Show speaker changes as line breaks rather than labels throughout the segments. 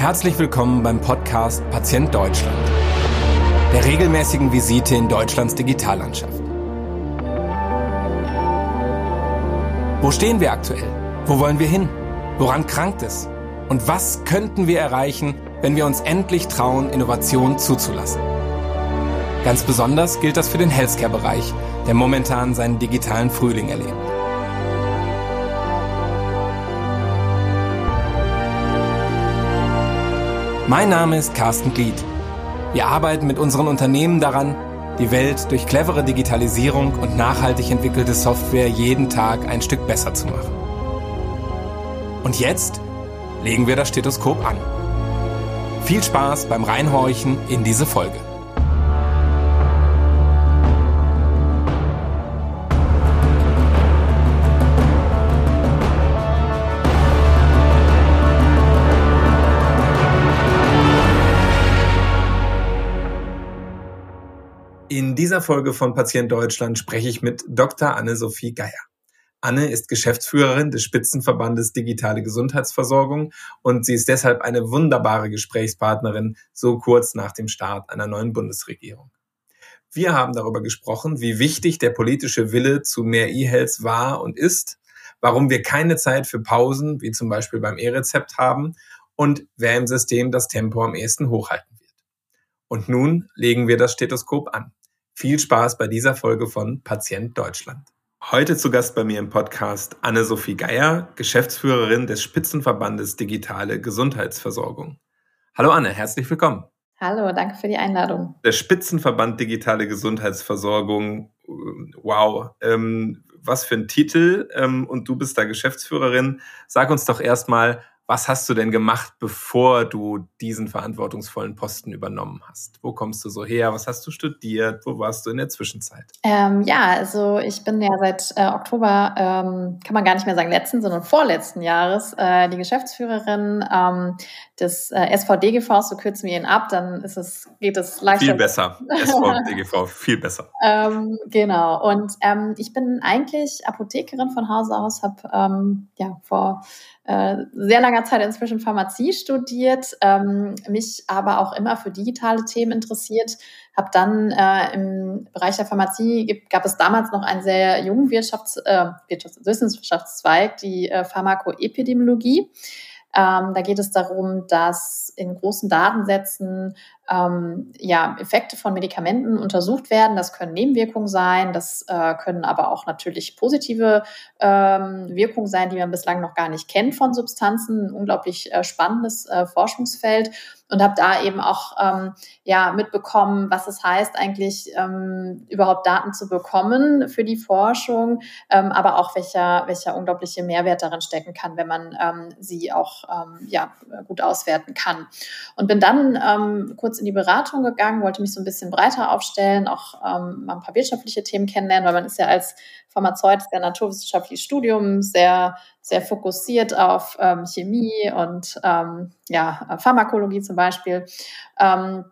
Herzlich willkommen beim Podcast Patient Deutschland, der regelmäßigen Visite in Deutschlands Digitallandschaft. Wo stehen wir aktuell? Wo wollen wir hin? Woran krankt es? Und was könnten wir erreichen, wenn wir uns endlich trauen, Innovation zuzulassen? Ganz besonders gilt das für den Healthcare-Bereich, der momentan seinen digitalen Frühling erlebt. Mein Name ist Carsten Glied. Wir arbeiten mit unseren Unternehmen daran, die Welt durch clevere Digitalisierung und nachhaltig entwickelte Software jeden Tag ein Stück besser zu machen. Und jetzt legen wir das Stethoskop an. Viel Spaß beim Reinhorchen in diese Folge. In dieser Folge von Patient Deutschland spreche ich mit Dr. Anne-Sophie Geier. Anne ist Geschäftsführerin des Spitzenverbandes Digitale Gesundheitsversorgung und sie ist deshalb eine wunderbare Gesprächspartnerin so kurz nach dem Start einer neuen Bundesregierung. Wir haben darüber gesprochen, wie wichtig der politische Wille zu mehr E-Health war und ist, warum wir keine Zeit für Pausen, wie zum Beispiel beim E-Rezept haben und wer im System das Tempo am ehesten hochhalten wird. Und nun legen wir das Stethoskop an. Viel Spaß bei dieser Folge von Patient Deutschland. Heute zu Gast bei mir im Podcast Anne-Sophie Geier, Geschäftsführerin des Spitzenverbandes Digitale Gesundheitsversorgung. Hallo Anne, herzlich willkommen.
Hallo, danke für die Einladung.
Der Spitzenverband Digitale Gesundheitsversorgung, wow, ähm, was für ein Titel ähm, und du bist da Geschäftsführerin. Sag uns doch erstmal, was hast du denn gemacht, bevor du diesen verantwortungsvollen Posten übernommen hast? Wo kommst du so her? Was hast du studiert? Wo warst du in der Zwischenzeit?
Ähm, ja, also ich bin ja seit äh, Oktober, ähm, kann man gar nicht mehr sagen letzten, sondern vorletzten Jahres äh, die Geschäftsführerin ähm, des äh, SVDGV, so kürzen wir ihn ab, dann ist es, geht es leichter.
Viel besser. SVDGV, viel besser.
Ähm, genau. Und ähm, ich bin eigentlich Apothekerin von Hause aus, habe ähm, ja vor äh, sehr langer Zeit inzwischen Pharmazie studiert, ähm, mich aber auch immer für digitale Themen interessiert. Habe dann äh, im Bereich der Pharmazie gab es damals noch einen sehr jungen Wirtschafts-, äh, Wirtschafts Wissenschaftszweig, die äh, Pharmakoepidemiologie. Ähm, da geht es darum, dass in großen Datensätzen ähm, ja, Effekte von Medikamenten untersucht werden. Das können Nebenwirkungen sein, das äh, können aber auch natürlich positive ähm, Wirkungen sein, die man bislang noch gar nicht kennt von Substanzen. Ein unglaublich äh, spannendes äh, Forschungsfeld und habe da eben auch ähm, ja mitbekommen, was es heißt eigentlich ähm, überhaupt Daten zu bekommen für die Forschung, ähm, aber auch welcher welcher unglaubliche Mehrwert darin stecken kann, wenn man ähm, sie auch ähm, ja gut auswerten kann. Und bin dann ähm, kurz in die Beratung gegangen, wollte mich so ein bisschen breiter aufstellen, auch ähm, mal ein paar wirtschaftliche Themen kennenlernen, weil man ist ja als Pharmazeut sehr naturwissenschaftliches Studium, sehr, sehr fokussiert auf ähm, Chemie und ähm, ja, Pharmakologie zum Beispiel. Ähm,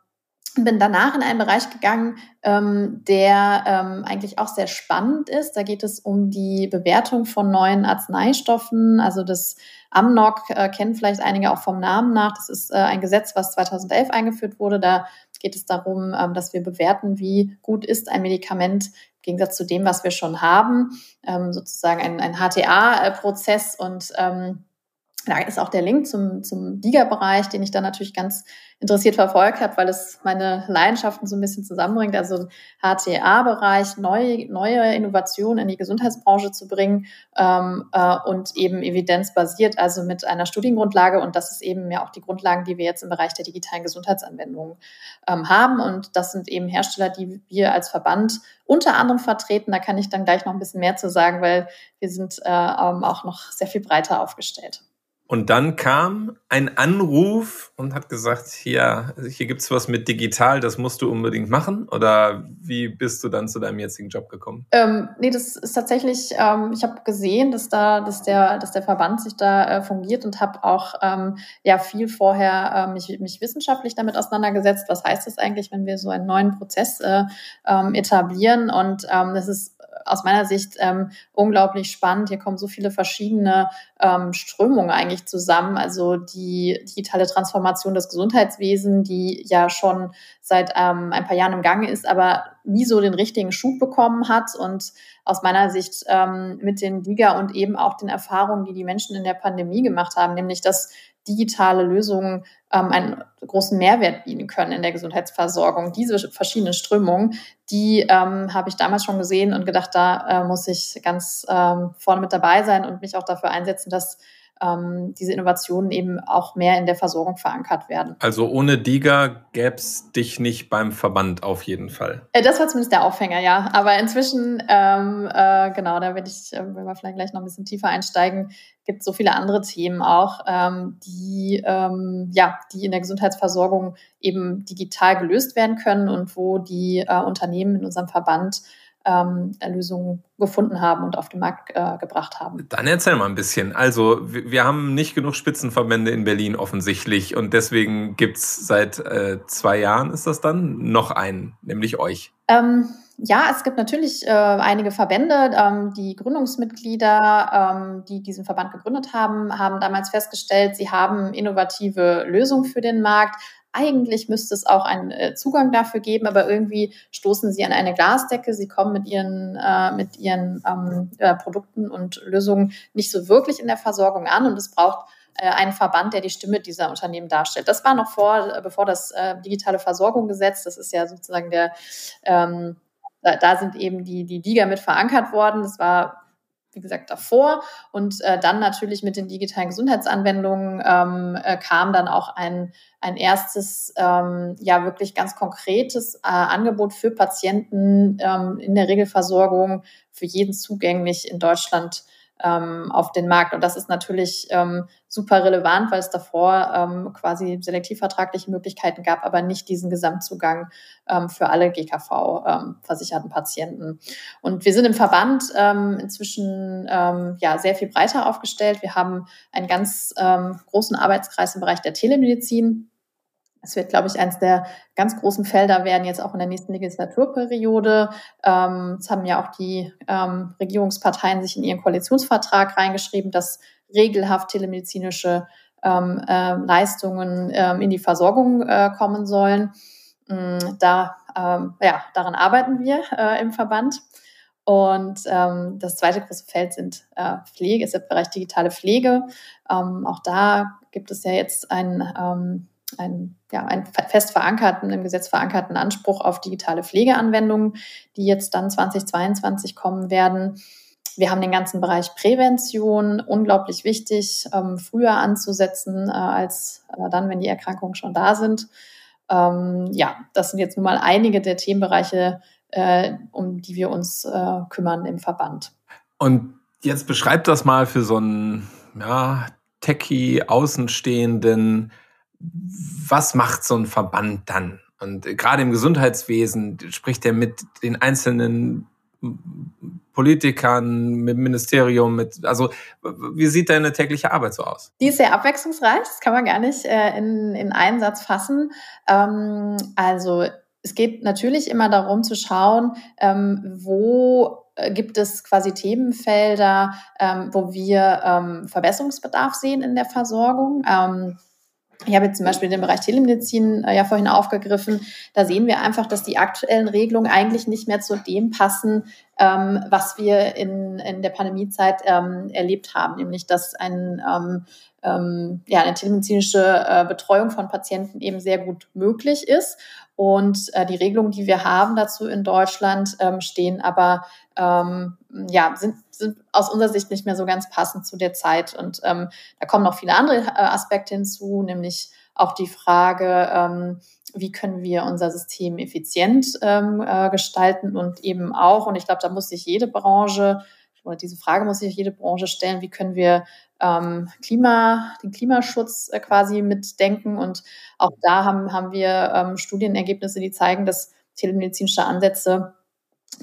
bin danach in einen Bereich gegangen, ähm, der ähm, eigentlich auch sehr spannend ist. Da geht es um die Bewertung von neuen Arzneistoffen. Also das Amnok äh, kennen vielleicht einige auch vom Namen nach. Das ist äh, ein Gesetz, was 2011 eingeführt wurde. Da geht es darum, ähm, dass wir bewerten, wie gut ist ein Medikament im Gegensatz zu dem, was wir schon haben. Ähm, sozusagen ein, ein HTA-Prozess und ähm, da ist auch der Link zum, zum DIGA-Bereich, den ich dann natürlich ganz interessiert verfolgt habe, weil es meine Leidenschaften so ein bisschen zusammenbringt. Also HTA-Bereich, neue, neue Innovationen in die Gesundheitsbranche zu bringen ähm, äh, und eben evidenzbasiert, also mit einer Studiengrundlage. Und das ist eben ja auch die Grundlagen, die wir jetzt im Bereich der digitalen Gesundheitsanwendungen ähm, haben. Und das sind eben Hersteller, die wir als Verband unter anderem vertreten. Da kann ich dann gleich noch ein bisschen mehr zu sagen, weil wir sind äh, ähm, auch noch sehr viel breiter aufgestellt.
Und dann kam ein Anruf und hat gesagt, hier, hier gibt's was mit digital, das musst du unbedingt machen. Oder wie bist du dann zu deinem jetzigen Job gekommen?
Ähm, nee, das ist tatsächlich, ähm, ich habe gesehen, dass da, dass der, dass der Verband sich da äh, fungiert und habe auch ähm, ja viel vorher äh, mich, mich wissenschaftlich damit auseinandergesetzt. Was heißt das eigentlich, wenn wir so einen neuen Prozess äh, ähm, etablieren? Und ähm, das ist aus meiner Sicht ähm, unglaublich spannend. Hier kommen so viele verschiedene ähm, Strömungen eigentlich zusammen. Also die digitale Transformation des Gesundheitswesens, die ja schon seit ähm, ein paar Jahren im Gange ist, aber nie so den richtigen Schub bekommen hat und aus meiner Sicht ähm, mit den Liga und eben auch den Erfahrungen, die die Menschen in der Pandemie gemacht haben, nämlich dass digitale Lösungen ähm, einen großen Mehrwert bieten können in der Gesundheitsversorgung. Diese verschiedenen Strömungen, die ähm, habe ich damals schon gesehen und gedacht, da äh, muss ich ganz ähm, vorne mit dabei sein und mich auch dafür einsetzen, dass ähm, diese Innovationen eben auch mehr in der Versorgung verankert werden.
Also ohne DIGA gäbe es dich nicht beim Verband auf jeden Fall.
Äh, das war zumindest der Aufhänger, ja. Aber inzwischen, ähm, äh, genau, da werde ich, äh, wenn wir vielleicht gleich noch ein bisschen tiefer einsteigen, gibt es so viele andere Themen auch, ähm, die, ähm, ja, die in der Gesundheitsversorgung eben digital gelöst werden können und wo die äh, Unternehmen in unserem Verband ähm, Lösungen gefunden haben und auf den Markt äh, gebracht haben.
Dann erzähl mal ein bisschen. Also wir haben nicht genug Spitzenverbände in Berlin offensichtlich und deswegen gibt es seit äh, zwei Jahren, ist das dann, noch einen, nämlich euch.
Ähm, ja, es gibt natürlich äh, einige Verbände. Ähm, die Gründungsmitglieder, ähm, die diesen Verband gegründet haben, haben damals festgestellt, sie haben innovative Lösungen für den Markt, eigentlich müsste es auch einen äh, Zugang dafür geben, aber irgendwie stoßen sie an eine Glasdecke. Sie kommen mit ihren, äh, mit ihren ähm, äh, Produkten und Lösungen nicht so wirklich in der Versorgung an und es braucht äh, einen Verband, der die Stimme dieser Unternehmen darstellt. Das war noch vor, äh, bevor das digitale Versorgungsgesetz, das ist ja sozusagen der, ähm, da, da, sind eben die, die Liga mit verankert worden. Das war wie gesagt, davor. Und äh, dann natürlich mit den digitalen Gesundheitsanwendungen ähm, äh, kam dann auch ein, ein erstes, ähm, ja, wirklich ganz konkretes äh, Angebot für Patienten ähm, in der Regelversorgung, für jeden zugänglich in Deutschland ähm, auf den Markt. Und das ist natürlich ähm, super relevant, weil es davor ähm, quasi selektivvertragliche Möglichkeiten gab, aber nicht diesen Gesamtzugang ähm, für alle GKV-versicherten ähm, Patienten. Und wir sind im Verband ähm, inzwischen ähm, ja sehr viel breiter aufgestellt. Wir haben einen ganz ähm, großen Arbeitskreis im Bereich der Telemedizin es wird, glaube ich, eines der ganz großen Felder werden jetzt auch in der nächsten Legislaturperiode. Ähm, es haben ja auch die ähm, Regierungsparteien sich in ihren Koalitionsvertrag reingeschrieben, dass regelhaft telemedizinische ähm, äh, Leistungen ähm, in die Versorgung äh, kommen sollen. Mm, da, ähm, ja, daran arbeiten wir äh, im Verband. Und ähm, das zweite große Feld sind äh, Pflege, ist der Bereich digitale Pflege. Ähm, auch da gibt es ja jetzt ein ähm, einen, ja, einen fest verankerten, im Gesetz verankerten Anspruch auf digitale Pflegeanwendungen, die jetzt dann 2022 kommen werden. Wir haben den ganzen Bereich Prävention, unglaublich wichtig, ähm, früher anzusetzen, äh, als äh, dann, wenn die Erkrankungen schon da sind. Ähm, ja, das sind jetzt nun mal einige der Themenbereiche, äh, um die wir uns äh, kümmern im Verband.
Und jetzt beschreibt das mal für so einen ja, Techie, Außenstehenden, was macht so ein Verband dann? Und gerade im Gesundheitswesen spricht er mit den einzelnen Politikern, mit Ministerium, mit, also wie sieht deine tägliche Arbeit so aus?
Die ist sehr abwechslungsreich, das kann man gar nicht äh, in, in einen Satz fassen. Ähm, also es geht natürlich immer darum zu schauen, ähm, wo äh, gibt es quasi Themenfelder, ähm, wo wir ähm, Verbesserungsbedarf sehen in der Versorgung. Ich habe jetzt zum Beispiel den Bereich Telemedizin äh, ja vorhin aufgegriffen. Da sehen wir einfach, dass die aktuellen Regelungen eigentlich nicht mehr zu dem passen, ähm, was wir in, in der Pandemiezeit ähm, erlebt haben, nämlich dass ein, ähm, ähm ja, eine telemedizinische äh, Betreuung von Patienten eben sehr gut möglich ist. Und äh, die Regelungen, die wir haben dazu in Deutschland, ähm, stehen aber ähm, ja, sind, sind aus unserer Sicht nicht mehr so ganz passend zu der Zeit. Und da kommen noch viele andere äh, Aspekte hinzu, nämlich auch die Frage, ähm, wie können wir unser System effizient ähm, äh, gestalten und eben auch, und ich glaube, da muss sich jede Branche oder diese Frage muss sich jede Branche stellen, wie können wir ähm, Klima, den Klimaschutz äh, quasi mitdenken. Und auch da haben, haben wir ähm, Studienergebnisse, die zeigen, dass telemedizinische Ansätze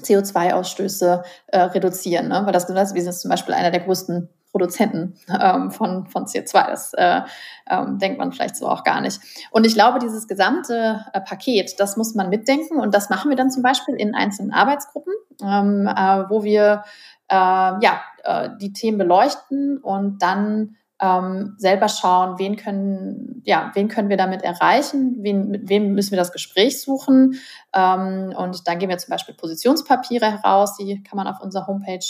CO2-Ausstöße äh, reduzieren. Ne? Weil das Gesundheitswesen ist zum Beispiel einer der größten Produzenten ähm, von, von CO2. Das äh, ähm, denkt man vielleicht so auch gar nicht. Und ich glaube, dieses gesamte äh, Paket, das muss man mitdenken und das machen wir dann zum Beispiel in einzelnen Arbeitsgruppen. ähm, äh, wo wir äh, ja, äh, die Themen beleuchten und dann ähm, selber schauen, wen können, ja, wen können wir damit erreichen, wen, mit wem müssen wir das Gespräch suchen. Ähm, und dann geben wir zum Beispiel Positionspapiere heraus, die kann man auf unserer Homepage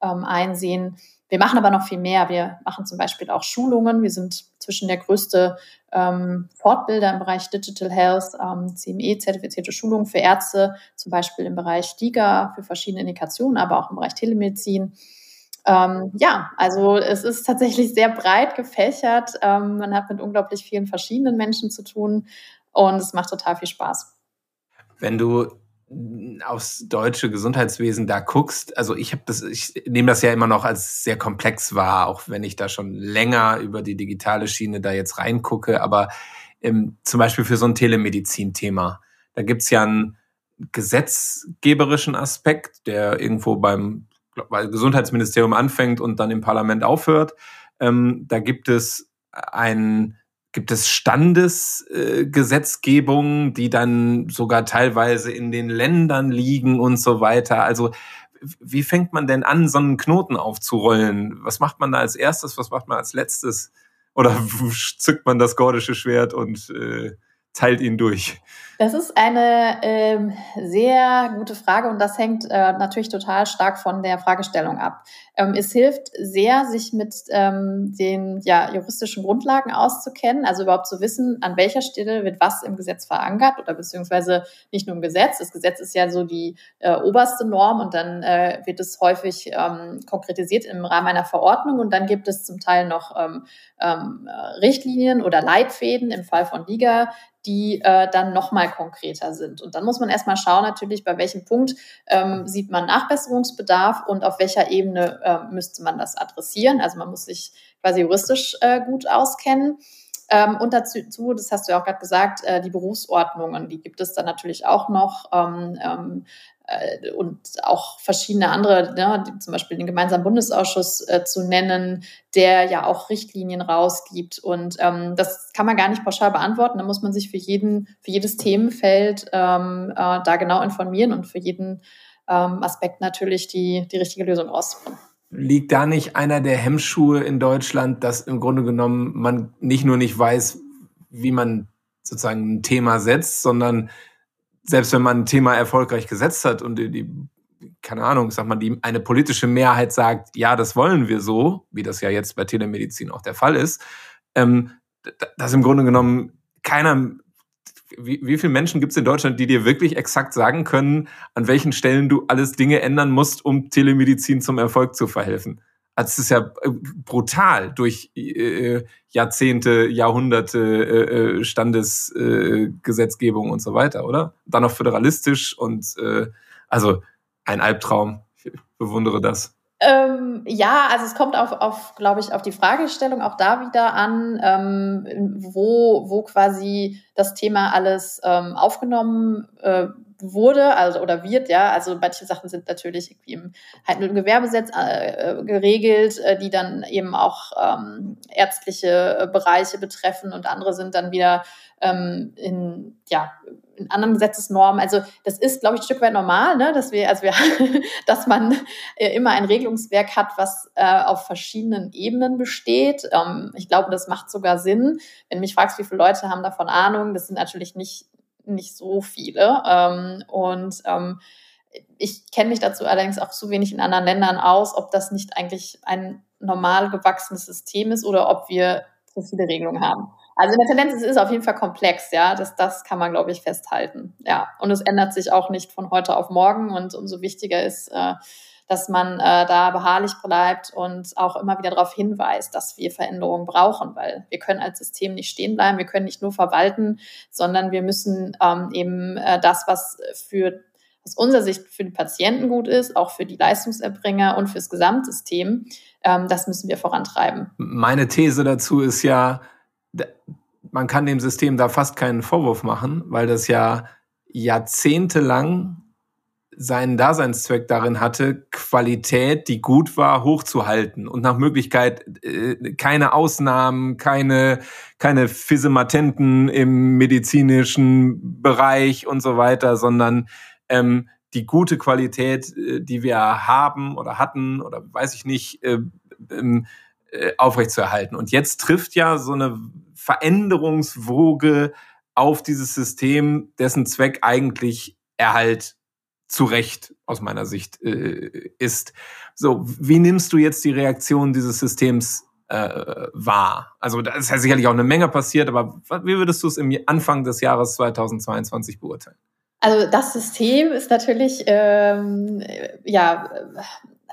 ähm, einsehen. Wir machen aber noch viel mehr. Wir machen zum Beispiel auch Schulungen. Wir sind zwischen der größte ähm, Fortbilder im Bereich Digital Health, ähm, CME-zertifizierte Schulungen für Ärzte, zum Beispiel im Bereich DIGA für verschiedene Indikationen, aber auch im Bereich Telemedizin. Ähm, ja, also es ist tatsächlich sehr breit gefächert. Ähm, man hat mit unglaublich vielen verschiedenen Menschen zu tun und es macht total viel Spaß.
Wenn du aufs deutsche Gesundheitswesen da guckst, also ich habe das, ich nehme das ja immer noch als sehr komplex wahr, auch wenn ich da schon länger über die digitale Schiene da jetzt reingucke, aber ähm, zum Beispiel für so ein Telemedizin-Thema, da gibt's ja einen gesetzgeberischen Aspekt, der irgendwo beim weil Gesundheitsministerium anfängt und dann im Parlament aufhört. Ähm, da gibt es ein gibt es Standesgesetzgebungen, äh, die dann sogar teilweise in den Ländern liegen und so weiter. Also wie fängt man denn an, so einen Knoten aufzurollen? Was macht man da als erstes? Was macht man als letztes? Oder zückt man das gordische Schwert und äh, teilt ihn durch?
Das ist eine ähm, sehr gute Frage und das hängt äh, natürlich total stark von der Fragestellung ab. Ähm, es hilft sehr, sich mit ähm, den ja, juristischen Grundlagen auszukennen, also überhaupt zu wissen, an welcher Stelle wird was im Gesetz verankert oder beziehungsweise nicht nur im Gesetz. Das Gesetz ist ja so die äh, oberste Norm und dann äh, wird es häufig ähm, konkretisiert im Rahmen einer Verordnung und dann gibt es zum Teil noch ähm, ähm, Richtlinien oder Leitfäden im Fall von Liga, die äh, dann nochmal konkreter sind. Und dann muss man erstmal schauen, natürlich, bei welchem Punkt ähm, sieht man Nachbesserungsbedarf und auf welcher Ebene äh, müsste man das adressieren. Also man muss sich quasi juristisch äh, gut auskennen. Ähm, und dazu, das hast du ja auch gerade gesagt, äh, die Berufsordnungen, die gibt es dann natürlich auch noch. Ähm, ähm, äh, und auch verschiedene andere, ne, zum Beispiel den gemeinsamen Bundesausschuss äh, zu nennen, der ja auch Richtlinien rausgibt. Und ähm, das kann man gar nicht pauschal beantworten. Da muss man sich für jeden, für jedes Themenfeld ähm, äh, da genau informieren und für jeden ähm, Aspekt natürlich die, die richtige Lösung rausfinden.
Liegt da nicht einer der Hemmschuhe in Deutschland, dass im Grunde genommen man nicht nur nicht weiß, wie man sozusagen ein Thema setzt, sondern selbst wenn man ein Thema erfolgreich gesetzt hat und die, die keine Ahnung, sag mal, die eine politische Mehrheit sagt, ja, das wollen wir so, wie das ja jetzt bei Telemedizin auch der Fall ist, ähm, dass im Grunde genommen keiner, wie, wie viele Menschen gibt es in Deutschland, die dir wirklich exakt sagen können, an welchen Stellen du alles Dinge ändern musst, um Telemedizin zum Erfolg zu verhelfen? Also es ist ja äh, brutal durch äh, Jahrzehnte, Jahrhunderte äh, äh, Standesgesetzgebung äh, und so weiter, oder? Dann noch föderalistisch und äh, also ein Albtraum. Ich bewundere das.
Ähm, ja, also es kommt auf, auf glaube ich, auf die Fragestellung auch da wieder an, ähm, wo, wo quasi das Thema alles ähm, aufgenommen äh, wurde also oder wird, ja. Also manche Sachen sind natürlich irgendwie im Handel- und Gewerbegesetz äh, äh, geregelt, äh, die dann eben auch ähm, ärztliche äh, Bereiche betreffen und andere sind dann wieder ähm, in, ja, in anderen Gesetzesnormen. Also das ist, glaube ich, ein Stück weit normal, ne? dass wir, also wir, dass man äh, immer ein Regelungswerk hat, was äh, auf verschiedenen Ebenen besteht. Ähm, ich glaube, das macht sogar Sinn. Wenn du mich fragst, wie viele Leute haben davon Ahnung, das sind natürlich nicht nicht so viele. Ähm, und ähm, ich kenne mich dazu allerdings auch zu wenig in anderen Ländern aus, ob das nicht eigentlich ein normal gewachsenes System ist oder ob wir so viele Regelungen haben. Also in der Tendenz ist es auf jeden Fall komplex, ja. Das, das kann man, glaube ich, festhalten. Ja. Und es ändert sich auch nicht von heute auf morgen. Und umso wichtiger ist, äh, dass man äh, da beharrlich bleibt und auch immer wieder darauf hinweist, dass wir Veränderungen brauchen, weil wir können als System nicht stehen bleiben, wir können nicht nur verwalten, sondern wir müssen ähm, eben äh, das, was für aus unserer Sicht für den Patienten gut ist, auch für die Leistungserbringer und fürs Gesamtsystem, ähm, das müssen wir vorantreiben.
Meine These dazu ist ja, man kann dem System da fast keinen Vorwurf machen, weil das ja jahrzehntelang seinen Daseinszweck darin hatte, Qualität, die gut war, hochzuhalten und nach Möglichkeit äh, keine Ausnahmen, keine, keine Physematenten im medizinischen Bereich und so weiter, sondern ähm, die gute Qualität, äh, die wir haben oder hatten oder weiß ich nicht, äh, ähm, äh, aufrechtzuerhalten. Und jetzt trifft ja so eine Veränderungswoge auf dieses System, dessen Zweck eigentlich Erhalt zu Recht aus meiner Sicht äh, ist. So, wie nimmst du jetzt die Reaktion dieses Systems äh, wahr? Also da ist ja sicherlich auch eine Menge passiert, aber wie würdest du es im Anfang des Jahres 2022 beurteilen?
Also das System ist natürlich ähm, ja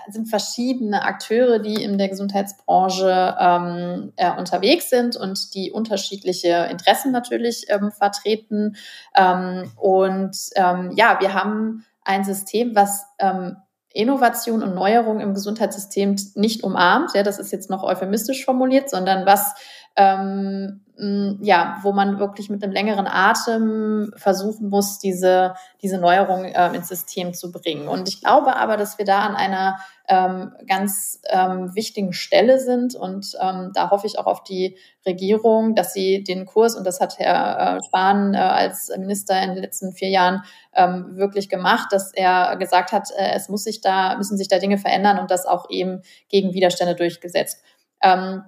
sind verschiedene Akteure, die in der Gesundheitsbranche ähm, äh, unterwegs sind und die unterschiedliche Interessen natürlich ähm, vertreten. Ähm, und ähm, ja, wir haben ein System, was ähm, Innovation und Neuerung im Gesundheitssystem nicht umarmt. Ja, das ist jetzt noch euphemistisch formuliert, sondern was ähm, ja, wo man wirklich mit einem längeren Atem versuchen muss, diese, diese Neuerung äh, ins System zu bringen. Und ich glaube aber, dass wir da an einer ähm, ganz ähm, wichtigen Stelle sind. Und ähm, da hoffe ich auch auf die Regierung, dass sie den Kurs, und das hat Herr äh, Spahn äh, als Minister in den letzten vier Jahren ähm, wirklich gemacht, dass er gesagt hat, äh, es muss sich da, müssen sich da Dinge verändern und das auch eben gegen Widerstände durchgesetzt. Ähm,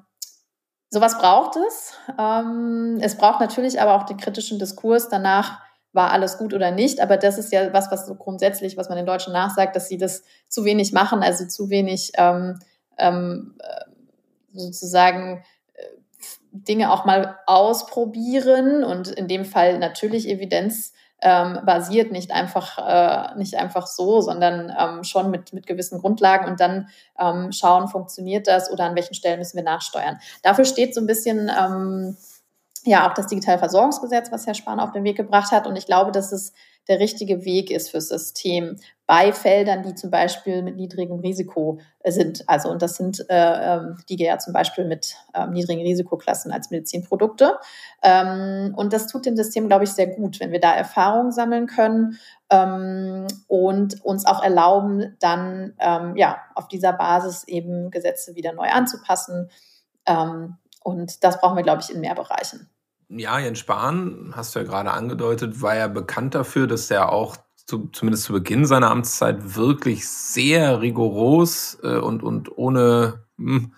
Sowas braucht es. Ähm, es braucht natürlich aber auch den kritischen Diskurs danach, war alles gut oder nicht. Aber das ist ja was, was so grundsätzlich, was man den Deutschen nachsagt, dass sie das zu wenig machen, also zu wenig ähm, ähm, äh, sozusagen äh, Dinge auch mal ausprobieren und in dem Fall natürlich Evidenz ähm, basiert, nicht einfach, äh, nicht einfach so, sondern ähm, schon mit, mit gewissen Grundlagen und dann ähm, schauen, funktioniert das oder an welchen Stellen müssen wir nachsteuern. Dafür steht so ein bisschen ähm, ja auch das digitale Versorgungsgesetz, was Herr Spahn auf den Weg gebracht hat. Und ich glaube, dass es der richtige Weg ist fürs System bei Feldern, die zum Beispiel mit niedrigem Risiko sind. Also, und das sind äh, ähm, die ja zum Beispiel mit ähm, niedrigen Risikoklassen als Medizinprodukte. Ähm, und das tut dem System, glaube ich, sehr gut, wenn wir da Erfahrungen sammeln können ähm, und uns auch erlauben, dann ähm, ja auf dieser Basis eben Gesetze wieder neu anzupassen. Ähm, und das brauchen wir, glaube ich, in mehr Bereichen.
Ja, Jens Spahn, hast du ja gerade angedeutet, war ja bekannt dafür, dass er auch zu, zumindest zu Beginn seiner Amtszeit wirklich sehr rigoros äh, und, und ohne mh, hm,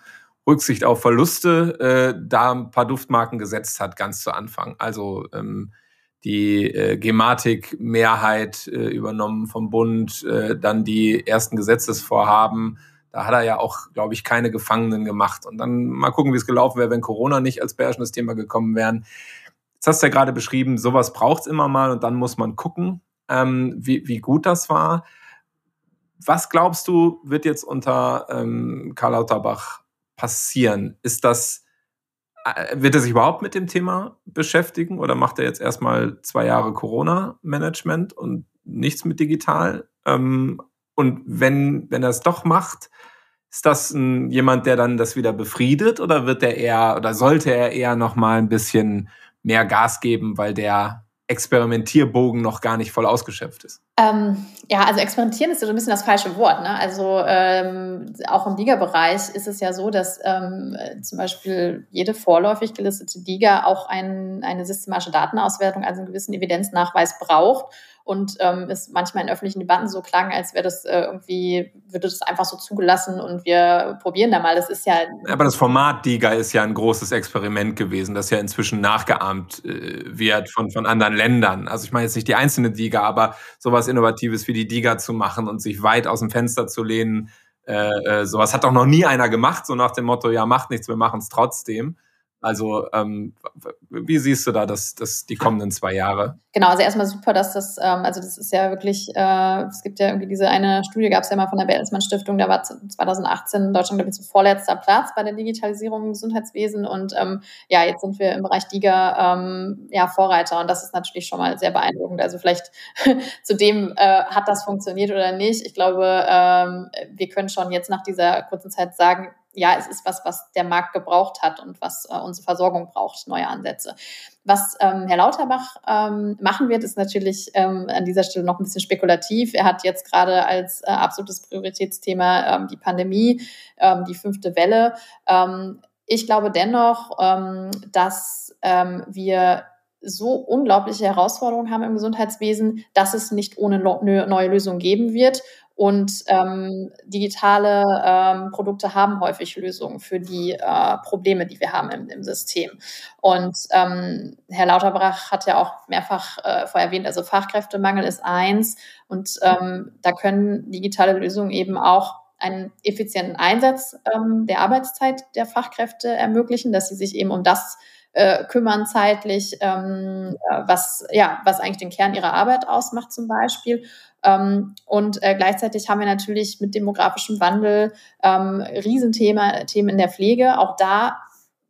Rücksicht auf Verluste äh, da ein paar Duftmarken gesetzt hat, ganz zu Anfang. Also ähm, die äh, Gematik-Mehrheit äh, übernommen vom Bund, äh, dann die ersten Gesetzesvorhaben da hat er ja auch, glaube ich, keine Gefangenen gemacht. Und dann mal gucken, wie es gelaufen wäre, wenn Corona nicht als beherrschendes Thema gekommen wären. Jetzt hast du ja gerade beschrieben, sowas braucht es immer mal und dann muss man gucken, ähm, wie, wie gut das war. Was glaubst du, wird jetzt unter ähm, Karl Lauterbach passieren? Ist das, äh, wird er sich überhaupt mit dem Thema beschäftigen oder macht er jetzt erstmal zwei Jahre Corona-Management und nichts mit digital? Ähm, und wenn, wenn er es doch macht, ist das ein, jemand, der dann das wieder befriedet oder wird er eher oder sollte er eher noch mal ein bisschen mehr Gas geben, weil der Experimentierbogen noch gar nicht voll ausgeschöpft ist?
Ähm, ja, also experimentieren ist so ein bisschen das falsche Wort. Ne? Also ähm, auch im Liga-Bereich ist es ja so, dass ähm, zum Beispiel jede vorläufig gelistete Liga auch ein, eine systematische Datenauswertung, also einen gewissen Evidenznachweis braucht und ähm, ist manchmal in öffentlichen Debatten so klang, als wäre das äh, irgendwie, würde das einfach so zugelassen und wir probieren da mal. Das ist ja.
Aber das Format DIGA ist ja ein großes Experiment gewesen, das ja inzwischen nachgeahmt äh, wird von, von anderen Ländern. Also ich meine jetzt nicht die einzelne DIGA, aber sowas Innovatives wie die DIGA zu machen und sich weit aus dem Fenster zu lehnen, äh, äh, sowas hat doch noch nie einer gemacht, so nach dem Motto, ja, macht nichts, wir machen es trotzdem. Also ähm, wie siehst du da das, das die kommenden zwei Jahre?
Genau, also erstmal super, dass das, ähm, also das ist ja wirklich, äh, es gibt ja irgendwie diese eine Studie, gab es ja mal von der Bertelsmann Stiftung, da war 2018 Deutschland, glaube ich, zum vorletzter Platz bei der Digitalisierung im Gesundheitswesen und ähm, ja, jetzt sind wir im Bereich DIGA ähm, ja, Vorreiter und das ist natürlich schon mal sehr beeindruckend. Also vielleicht zu dem, äh, hat das funktioniert oder nicht. Ich glaube, ähm, wir können schon jetzt nach dieser kurzen Zeit sagen, ja, es ist was, was der Markt gebraucht hat und was äh, unsere Versorgung braucht, neue Ansätze. Was ähm, Herr Lauterbach ähm, machen wird, ist natürlich ähm, an dieser Stelle noch ein bisschen spekulativ. Er hat jetzt gerade als äh, absolutes Prioritätsthema ähm, die Pandemie, ähm, die fünfte Welle. Ähm, ich glaube dennoch, ähm, dass ähm, wir so unglaubliche Herausforderungen haben im Gesundheitswesen, dass es nicht ohne neue Lösungen geben wird. Und ähm, digitale ähm, Produkte haben häufig Lösungen für die äh, Probleme, die wir haben im, im System. Und ähm, Herr Lauterbach hat ja auch mehrfach äh, vorher erwähnt, also Fachkräftemangel ist eins. Und ähm, da können digitale Lösungen eben auch einen effizienten Einsatz ähm, der Arbeitszeit der Fachkräfte ermöglichen, dass sie sich eben um das äh, kümmern zeitlich, ähm, äh, was, ja, was eigentlich den Kern ihrer Arbeit ausmacht zum Beispiel. Ähm, und äh, gleichzeitig haben wir natürlich mit demografischem Wandel ähm, Riesenthema Themen in der Pflege. Auch da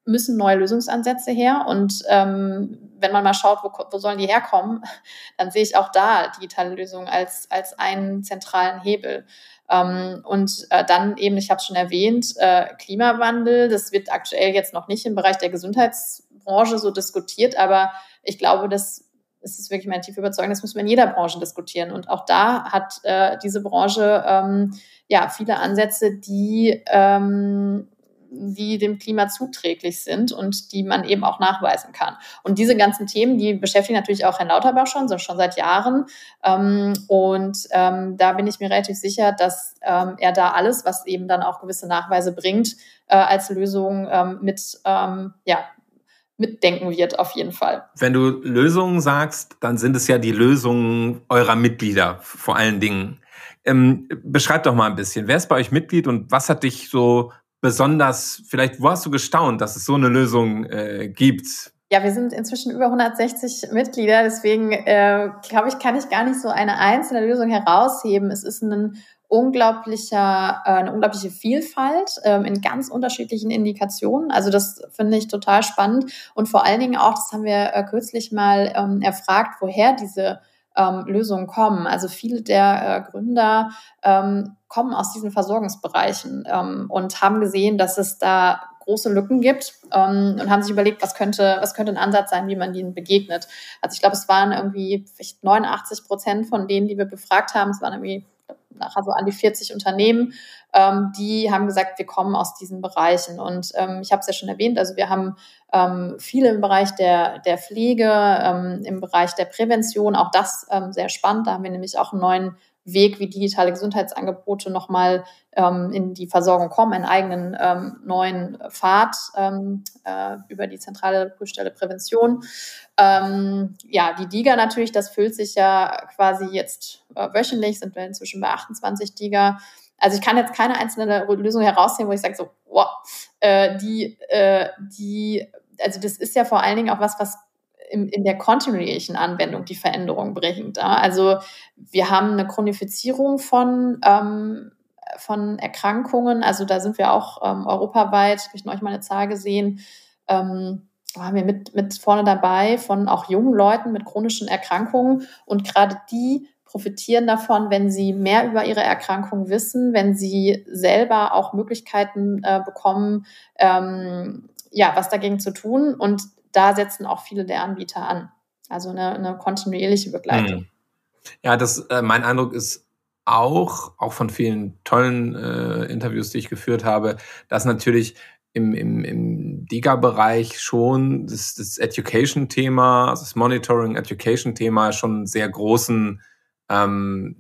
müssen neue Lösungsansätze her. Und ähm, wenn man mal schaut, wo, wo sollen die herkommen, dann sehe ich auch da digitale Lösungen als, als einen zentralen Hebel. Ähm, und äh, dann eben, ich habe es schon erwähnt, äh, Klimawandel. Das wird aktuell jetzt noch nicht im Bereich der Gesundheitsbranche so diskutiert, aber ich glaube, dass es ist wirklich meine tiefe Überzeugung, das müssen wir in jeder Branche diskutieren. Und auch da hat äh, diese Branche ähm, ja viele Ansätze, die ähm, die dem Klima zuträglich sind und die man eben auch nachweisen kann. Und diese ganzen Themen, die beschäftigen natürlich auch Herrn Lauterbach schon, so schon seit Jahren. Ähm, und ähm, da bin ich mir relativ sicher, dass ähm, er da alles, was eben dann auch gewisse Nachweise bringt, äh, als Lösung ähm, mit, ähm, ja, mitdenken wird, auf jeden Fall.
Wenn du Lösungen sagst, dann sind es ja die Lösungen eurer Mitglieder vor allen Dingen. Ähm, beschreib doch mal ein bisschen, wer ist bei euch Mitglied und was hat dich so besonders, vielleicht, wo hast du gestaunt, dass es so eine Lösung äh, gibt?
Ja, wir sind inzwischen über 160 Mitglieder, deswegen äh, glaube ich, kann ich gar nicht so eine einzelne Lösung herausheben. Es ist ein unglaublicher, äh, eine unglaubliche Vielfalt ähm, in ganz unterschiedlichen Indikationen. Also das finde ich total spannend und vor allen Dingen auch, das haben wir äh, kürzlich mal ähm, erfragt, woher diese ähm, Lösungen kommen. Also viele der äh, Gründer ähm, kommen aus diesen Versorgungsbereichen ähm, und haben gesehen, dass es da große Lücken gibt ähm, und haben sich überlegt, was könnte, was könnte ein Ansatz sein, wie man ihnen begegnet. Also ich glaube, es waren irgendwie vielleicht 89 Prozent von denen, die wir befragt haben, es waren irgendwie nachher so an die 40 Unternehmen, ähm, die haben gesagt, wir kommen aus diesen Bereichen. Und ähm, ich habe es ja schon erwähnt, also wir haben ähm, viele im Bereich der, der Pflege, ähm, im Bereich der Prävention, auch das ähm, sehr spannend. Da haben wir nämlich auch einen neuen Weg, wie digitale Gesundheitsangebote nochmal ähm, in die Versorgung kommen, einen eigenen ähm, neuen Pfad ähm, äh, über die zentrale Prüfstelle Prävention. Ähm, ja, die DIGA natürlich, das füllt sich ja quasi jetzt äh, wöchentlich, sind wir inzwischen bei 28 DIGA. Also ich kann jetzt keine einzelne Lösung herausheben, wo ich sage so, wow, äh, die, äh, die, also das ist ja vor allen Dingen auch was, was in, in der kontinuierlichen Anwendung die Veränderung bringt. Ja? Also wir haben eine Chronifizierung von, ähm, von Erkrankungen. Also da sind wir auch ähm, europaweit, habe ich neulich mal eine Zahl gesehen, ähm, haben wir mit, mit vorne dabei von auch jungen Leuten mit chronischen Erkrankungen. Und gerade die profitieren davon, wenn sie mehr über ihre Erkrankung wissen, wenn sie selber auch Möglichkeiten äh, bekommen, ähm, ja, was dagegen zu tun. Und da setzen auch viele der Anbieter an. Also eine, eine kontinuierliche Begleitung. Hm.
Ja, das, äh, mein Eindruck ist auch, auch von vielen tollen äh, Interviews, die ich geführt habe, dass natürlich im, im, im DIGA-Bereich schon das, das Education-Thema, also das Monitoring-Education-Thema schon sehr großen, ähm,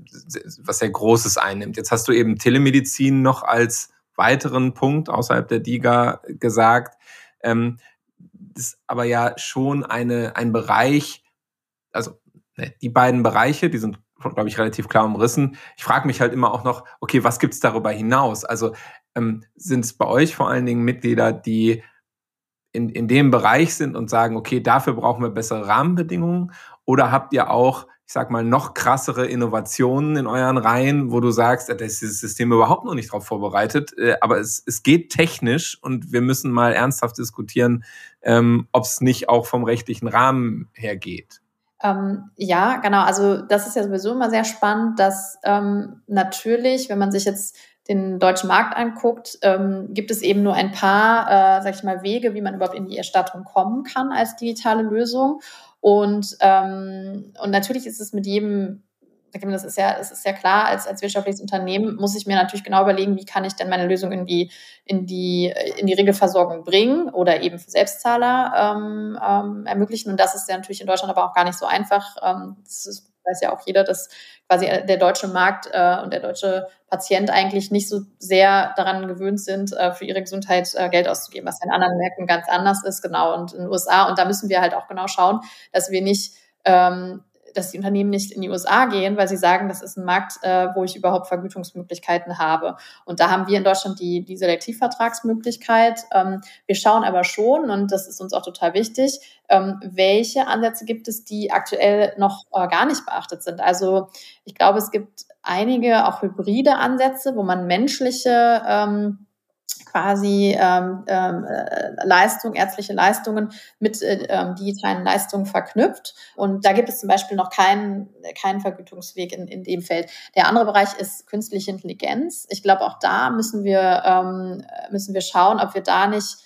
was sehr Großes einnimmt. Jetzt hast du eben Telemedizin noch als weiteren Punkt außerhalb der DIGA gesagt. Ähm, ist aber ja schon eine, ein Bereich, also ne, die beiden Bereiche, die sind, glaube ich, relativ klar umrissen. Ich frage mich halt immer auch noch, okay, was gibt's darüber hinaus? Also ähm, sind es bei euch vor allen Dingen Mitglieder, die in, in dem Bereich sind und sagen, okay, dafür brauchen wir bessere Rahmenbedingungen? Oder habt ihr auch ich sag mal, noch krassere Innovationen in euren Reihen, wo du sagst, da ist dieses System überhaupt noch nicht darauf vorbereitet, äh, aber es, es geht technisch und wir müssen mal ernsthaft diskutieren, ähm, ob es nicht auch vom rechtlichen Rahmen her geht.
Ähm, ja, genau. Also das ist ja sowieso immer sehr spannend, dass ähm, natürlich, wenn man sich jetzt den deutschen Markt anguckt, ähm, gibt es eben nur ein paar, äh, sag ich mal, Wege, wie man überhaupt in die Erstattung kommen kann als digitale Lösung. Und, ähm, und natürlich ist es mit jedem das ist ja, es ist ja klar, als, als wirtschaftliches Unternehmen muss ich mir natürlich genau überlegen, wie kann ich denn meine Lösung in die, in die, in die Regelversorgung bringen oder eben für Selbstzahler ähm, ähm, ermöglichen. Und das ist ja natürlich in Deutschland aber auch gar nicht so einfach. Ähm, das ist, weiß ja auch jeder, dass quasi der deutsche Markt äh, und der deutsche Patient eigentlich nicht so sehr daran gewöhnt sind, äh, für ihre Gesundheit äh, Geld auszugeben, was in anderen Märkten ganz anders ist, genau, und in den USA. Und da müssen wir halt auch genau schauen, dass wir nicht ähm, dass die Unternehmen nicht in die USA gehen, weil sie sagen, das ist ein Markt, äh, wo ich überhaupt Vergütungsmöglichkeiten habe. Und da haben wir in Deutschland die, die Selektivvertragsmöglichkeit. Ähm, wir schauen aber schon, und das ist uns auch total wichtig, ähm, welche Ansätze gibt es, die aktuell noch äh, gar nicht beachtet sind. Also ich glaube, es gibt einige auch hybride Ansätze, wo man menschliche ähm, quasi ähm, ähm, äh, Leistung, ärztliche Leistungen mit äh, ähm, digitalen Leistungen verknüpft. Und da gibt es zum Beispiel noch keinen, keinen Vergütungsweg in, in dem Feld. Der andere Bereich ist künstliche Intelligenz. Ich glaube, auch da müssen wir, ähm, müssen wir schauen, ob wir da nicht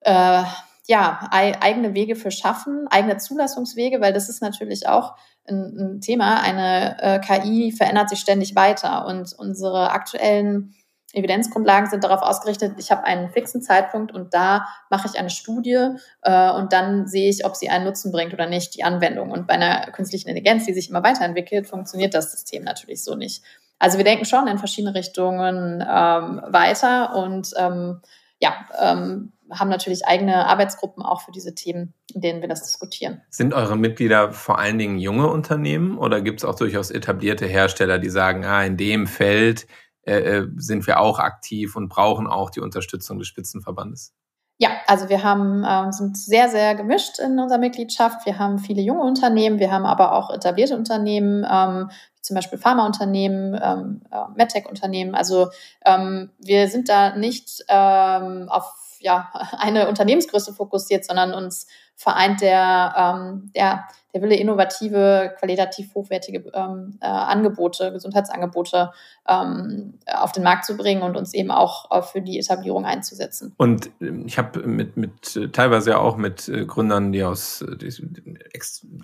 äh, ja, eigene Wege für schaffen, eigene Zulassungswege, weil das ist natürlich auch ein, ein Thema. Eine äh, KI verändert sich ständig weiter und unsere aktuellen Evidenzgrundlagen sind darauf ausgerichtet, ich habe einen fixen Zeitpunkt und da mache ich eine Studie äh, und dann sehe ich, ob sie einen Nutzen bringt oder nicht, die Anwendung. Und bei einer künstlichen Intelligenz, die sich immer weiterentwickelt, funktioniert das System natürlich so nicht. Also wir denken schon in verschiedene Richtungen ähm, weiter und ähm, ja, ähm, haben natürlich eigene Arbeitsgruppen auch für diese Themen, in denen wir das diskutieren.
Sind eure Mitglieder vor allen Dingen junge Unternehmen oder gibt es auch durchaus etablierte Hersteller, die sagen, ah, in dem Feld äh, äh, sind wir auch aktiv und brauchen auch die Unterstützung des Spitzenverbandes.
Ja, also wir haben, äh, sind sehr, sehr gemischt in unserer Mitgliedschaft. Wir haben viele junge Unternehmen, wir haben aber auch etablierte Unternehmen, ähm, zum Beispiel Pharmaunternehmen, ähm, äh, MedTech-Unternehmen. Also ähm, wir sind da nicht ähm, auf ja, eine Unternehmensgröße fokussiert, sondern uns vereint der, ähm, der, der Wille, innovative, qualitativ hochwertige ähm, äh, Angebote, Gesundheitsangebote ähm, auf den Markt zu bringen und uns eben auch äh, für die Etablierung einzusetzen.
Und ähm, ich habe mit, mit äh, teilweise auch mit äh, Gründern, die aus die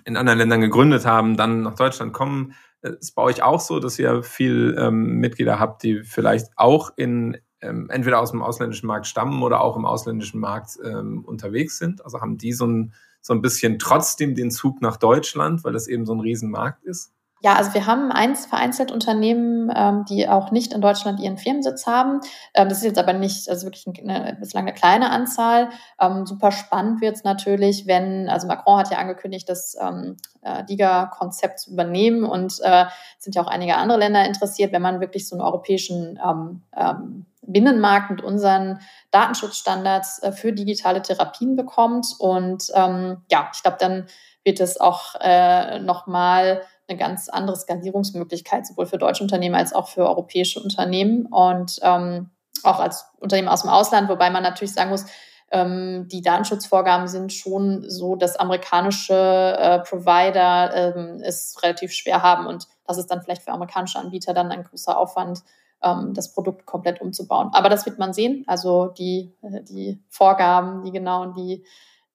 in anderen Ländern gegründet haben, dann nach Deutschland kommen. Ist bei euch auch so, dass ihr viel ähm, Mitglieder habt, die vielleicht auch in ähm, entweder aus dem ausländischen Markt stammen oder auch im ausländischen Markt ähm, unterwegs sind. Also haben die so ein, so ein bisschen trotzdem den Zug nach Deutschland, weil das eben so ein Riesenmarkt ist?
Ja, also wir haben eins vereinzelt Unternehmen, ähm, die auch nicht in Deutschland ihren Firmensitz haben. Ähm, das ist jetzt aber nicht, also wirklich eine, bislang eine kleine Anzahl. Ähm, super spannend wird es natürlich, wenn, also Macron hat ja angekündigt, das ähm, äh, DIGA-Konzept zu übernehmen und äh, sind ja auch einige andere Länder interessiert, wenn man wirklich so einen europäischen ähm, ähm, Binnenmarkt mit unseren Datenschutzstandards äh, für digitale Therapien bekommt. Und ähm, ja, ich glaube, dann wird es auch äh, nochmal eine ganz andere Skalierungsmöglichkeit, sowohl für deutsche Unternehmen als auch für europäische Unternehmen und ähm, auch als Unternehmen aus dem Ausland, wobei man natürlich sagen muss, ähm, die Datenschutzvorgaben sind schon so, dass amerikanische äh, Provider ähm, es relativ schwer haben und das ist dann vielleicht für amerikanische Anbieter dann ein großer Aufwand, ähm, das Produkt komplett umzubauen. Aber das wird man sehen. Also die, äh, die Vorgaben, die genauen, die,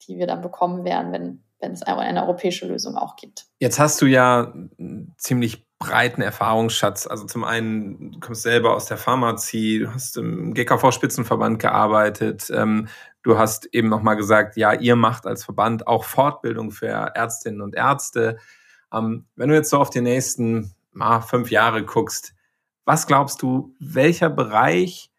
die wir dann bekommen werden, wenn, wenn es eine, europäische Lösung auch gibt.
Jetzt hast du ja einen ziemlich breiten Erfahrungsschatz. Also zum einen, du kommst selber aus der Pharmazie, du hast im GKV-Spitzenverband gearbeitet, ähm, du hast eben nochmal gesagt, ja, ihr macht als Verband auch Fortbildung für Ärztinnen und Ärzte. Ähm, wenn du jetzt so auf die nächsten ah, fünf Jahre guckst, was glaubst du, welcher Bereich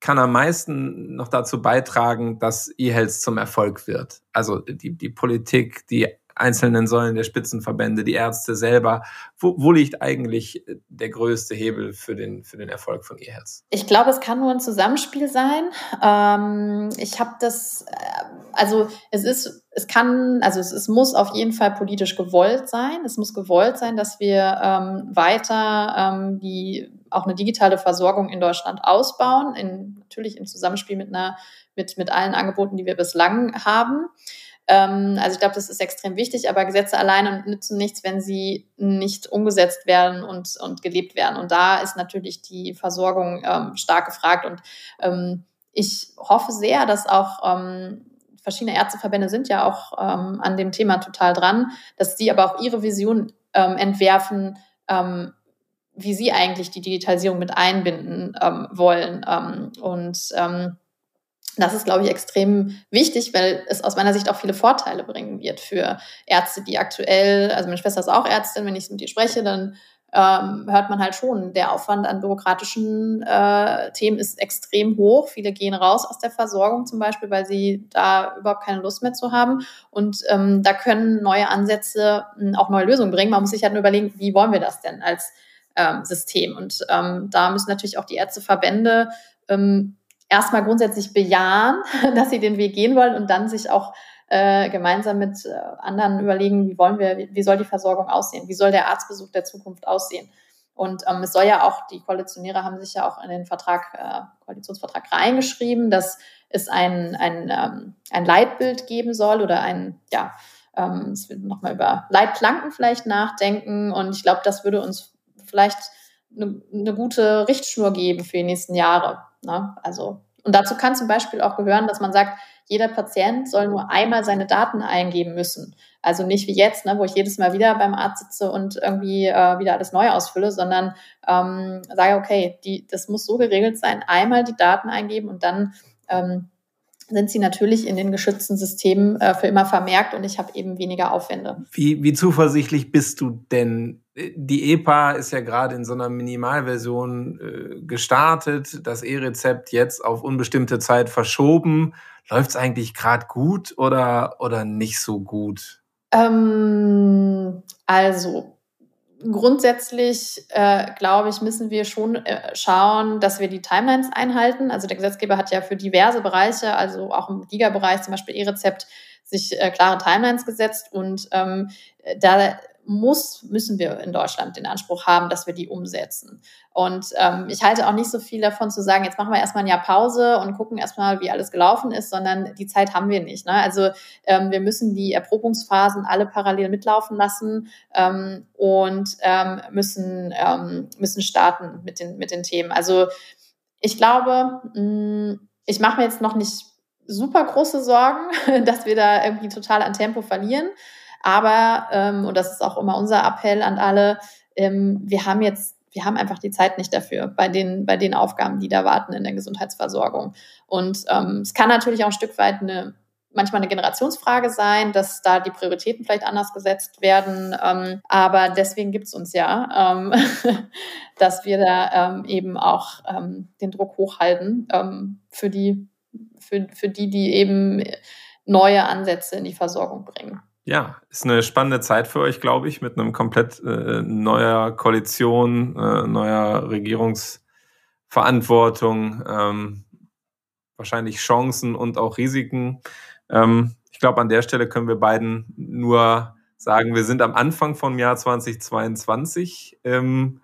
kann am meisten noch dazu beitragen, dass eHealth zum Erfolg wird? Also die, die Politik, die einzelnen Säulen der Spitzenverbände, die Ärzte selber. Wo, wo liegt eigentlich der größte Hebel für den, für den Erfolg von eHealth?
Ich glaube, es kann nur ein Zusammenspiel sein. Ähm, ich habe das, äh, also es ist, es kann, also es, es, muss auf jeden Fall politisch gewollt sein. Es muss gewollt sein, dass wir ähm, weiter ähm, die auch eine digitale Versorgung in Deutschland ausbauen, in, natürlich im Zusammenspiel mit einer, mit, mit allen Angeboten, die wir bislang haben. Ähm, also ich glaube, das ist extrem wichtig, aber Gesetze alleine nützen nichts, wenn sie nicht umgesetzt werden und, und gelebt werden. Und da ist natürlich die Versorgung ähm, stark gefragt. Und ähm, ich hoffe sehr, dass auch ähm, verschiedene Ärzteverbände sind ja auch ähm, an dem Thema total dran, dass sie aber auch ihre Vision ähm, entwerfen, wie sie eigentlich die Digitalisierung mit einbinden wollen. Und das ist, glaube ich, extrem wichtig, weil es aus meiner Sicht auch viele Vorteile bringen wird für Ärzte, die aktuell, also meine Schwester ist auch Ärztin, wenn ich mit ihr spreche, dann ähm, hört man halt schon, der Aufwand an bürokratischen äh, Themen ist extrem hoch. Viele gehen raus aus der Versorgung zum Beispiel, weil sie da überhaupt keine Lust mehr zu haben. Und ähm, da können neue Ansätze hm, auch neue Lösungen bringen. Man muss sich halt nur überlegen, wie wollen wir das denn als ähm, System? Und ähm, da müssen natürlich auch die Ärzteverbände ähm, erstmal grundsätzlich bejahen, dass sie den Weg gehen wollen und dann sich auch äh, gemeinsam mit äh, anderen überlegen, wie wollen wir, wie, soll die Versorgung aussehen, wie soll der Arztbesuch der Zukunft aussehen. Und ähm, es soll ja auch, die Koalitionäre haben sich ja auch in den Vertrag, äh, Koalitionsvertrag reingeschrieben, dass es ein, ein, ähm, ein Leitbild geben soll oder ein, ja, ähm, es wird nochmal über Leitplanken vielleicht nachdenken. Und ich glaube, das würde uns vielleicht eine, eine gute Richtschnur geben für die nächsten Jahre. Ne? Also, und dazu kann zum Beispiel auch gehören, dass man sagt, jeder Patient soll nur einmal seine Daten eingeben müssen. Also nicht wie jetzt, ne, wo ich jedes Mal wieder beim Arzt sitze und irgendwie äh, wieder alles neu ausfülle, sondern ähm, sage, okay, die, das muss so geregelt sein, einmal die Daten eingeben und dann ähm, sind sie natürlich in den geschützten Systemen äh, für immer vermerkt und ich habe eben weniger Aufwände.
Wie, wie zuversichtlich bist du denn? Die EPA ist ja gerade in so einer Minimalversion äh, gestartet, das E-Rezept jetzt auf unbestimmte Zeit verschoben. Läuft es eigentlich gerade gut oder, oder nicht so gut?
Ähm, also, grundsätzlich, äh, glaube ich, müssen wir schon äh, schauen, dass wir die Timelines einhalten. Also der Gesetzgeber hat ja für diverse Bereiche, also auch im Giga-Bereich, zum Beispiel E-Rezept, sich äh, klare Timelines gesetzt und ähm, da muss, müssen wir in Deutschland den Anspruch haben, dass wir die umsetzen. Und ähm, ich halte auch nicht so viel davon zu sagen, jetzt machen wir erstmal ein Jahr Pause und gucken erstmal, wie alles gelaufen ist, sondern die Zeit haben wir nicht. Ne? Also ähm, wir müssen die Erprobungsphasen alle parallel mitlaufen lassen ähm, und ähm, müssen, ähm, müssen starten mit den, mit den Themen. Also ich glaube, mh, mm, ich mache mir jetzt noch nicht super große Sorgen, dass wir da irgendwie total an Tempo verlieren. Aber, ähm, und das ist auch immer unser Appell an alle, ähm, wir haben jetzt, wir haben einfach die Zeit nicht dafür bei den, bei den Aufgaben, die da warten in der Gesundheitsversorgung. Und ähm, es kann natürlich auch ein Stück weit eine manchmal eine Generationsfrage sein, dass da die Prioritäten vielleicht anders gesetzt werden. Ähm, aber deswegen gibt es uns ja, ähm, dass wir da ähm, eben auch ähm, den Druck hochhalten ähm, für, die, für, für die, die eben neue Ansätze in die Versorgung bringen.
Ja, ist eine spannende Zeit für euch, glaube ich, mit einem komplett äh, neuer Koalition, äh, neuer Regierungsverantwortung, ähm, wahrscheinlich Chancen und auch Risiken. Ähm, ich glaube, an der Stelle können wir beiden nur sagen, wir sind am Anfang vom Jahr 2022. Ähm,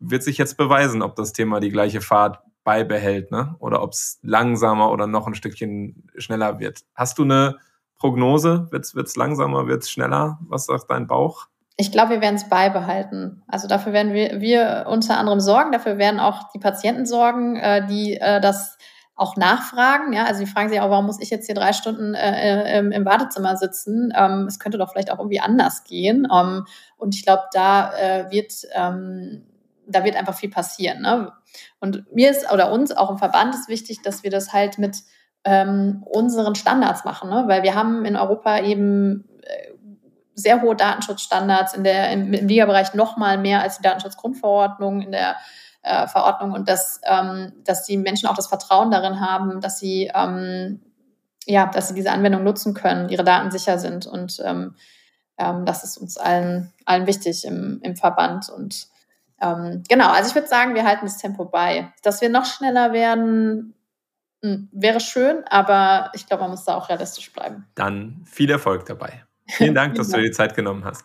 wird sich jetzt beweisen, ob das Thema die gleiche Fahrt beibehält, ne? Oder ob es langsamer oder noch ein Stückchen schneller wird. Hast du eine Prognose? Wird es langsamer, wird es schneller? Was sagt dein Bauch?
Ich glaube, wir werden es beibehalten. Also dafür werden wir, wir unter anderem sorgen, dafür werden auch die Patienten sorgen, äh, die äh, das auch nachfragen. Ja, also die fragen sich auch, warum muss ich jetzt hier drei Stunden äh, im, im, Wartezimmer sitzen? Ähm, es könnte doch vielleicht auch irgendwie anders gehen. Ähm, und ich glaube, da äh, wird ähm, da wird einfach viel passieren. Ne? Und mir ist oder uns auch im Verband ist wichtig, dass wir das halt mit ähm, unseren Standards machen, ne? weil wir haben in Europa eben äh, sehr hohe Datenschutzstandards in der, im, im Liga-Bereich noch mal mehr als die Datenschutzgrundverordnung in der äh, Verordnung und dass, ähm, dass die Menschen auch das Vertrauen darin haben, dass sie ähm, ja, dass sie diese Anwendung nutzen können, ihre Daten sicher sind und ähm, ähm, das ist uns allen, allen wichtig im, im Verband und ähm, genau, also ich würde sagen, wir halten das Tempo bei. Dass wir noch schneller werden, wäre schön, aber ich glaube, man muss da auch realistisch bleiben.
Dann viel Erfolg dabei. Vielen Dank, dass du dir die Zeit genommen hast.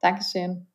Dankeschön.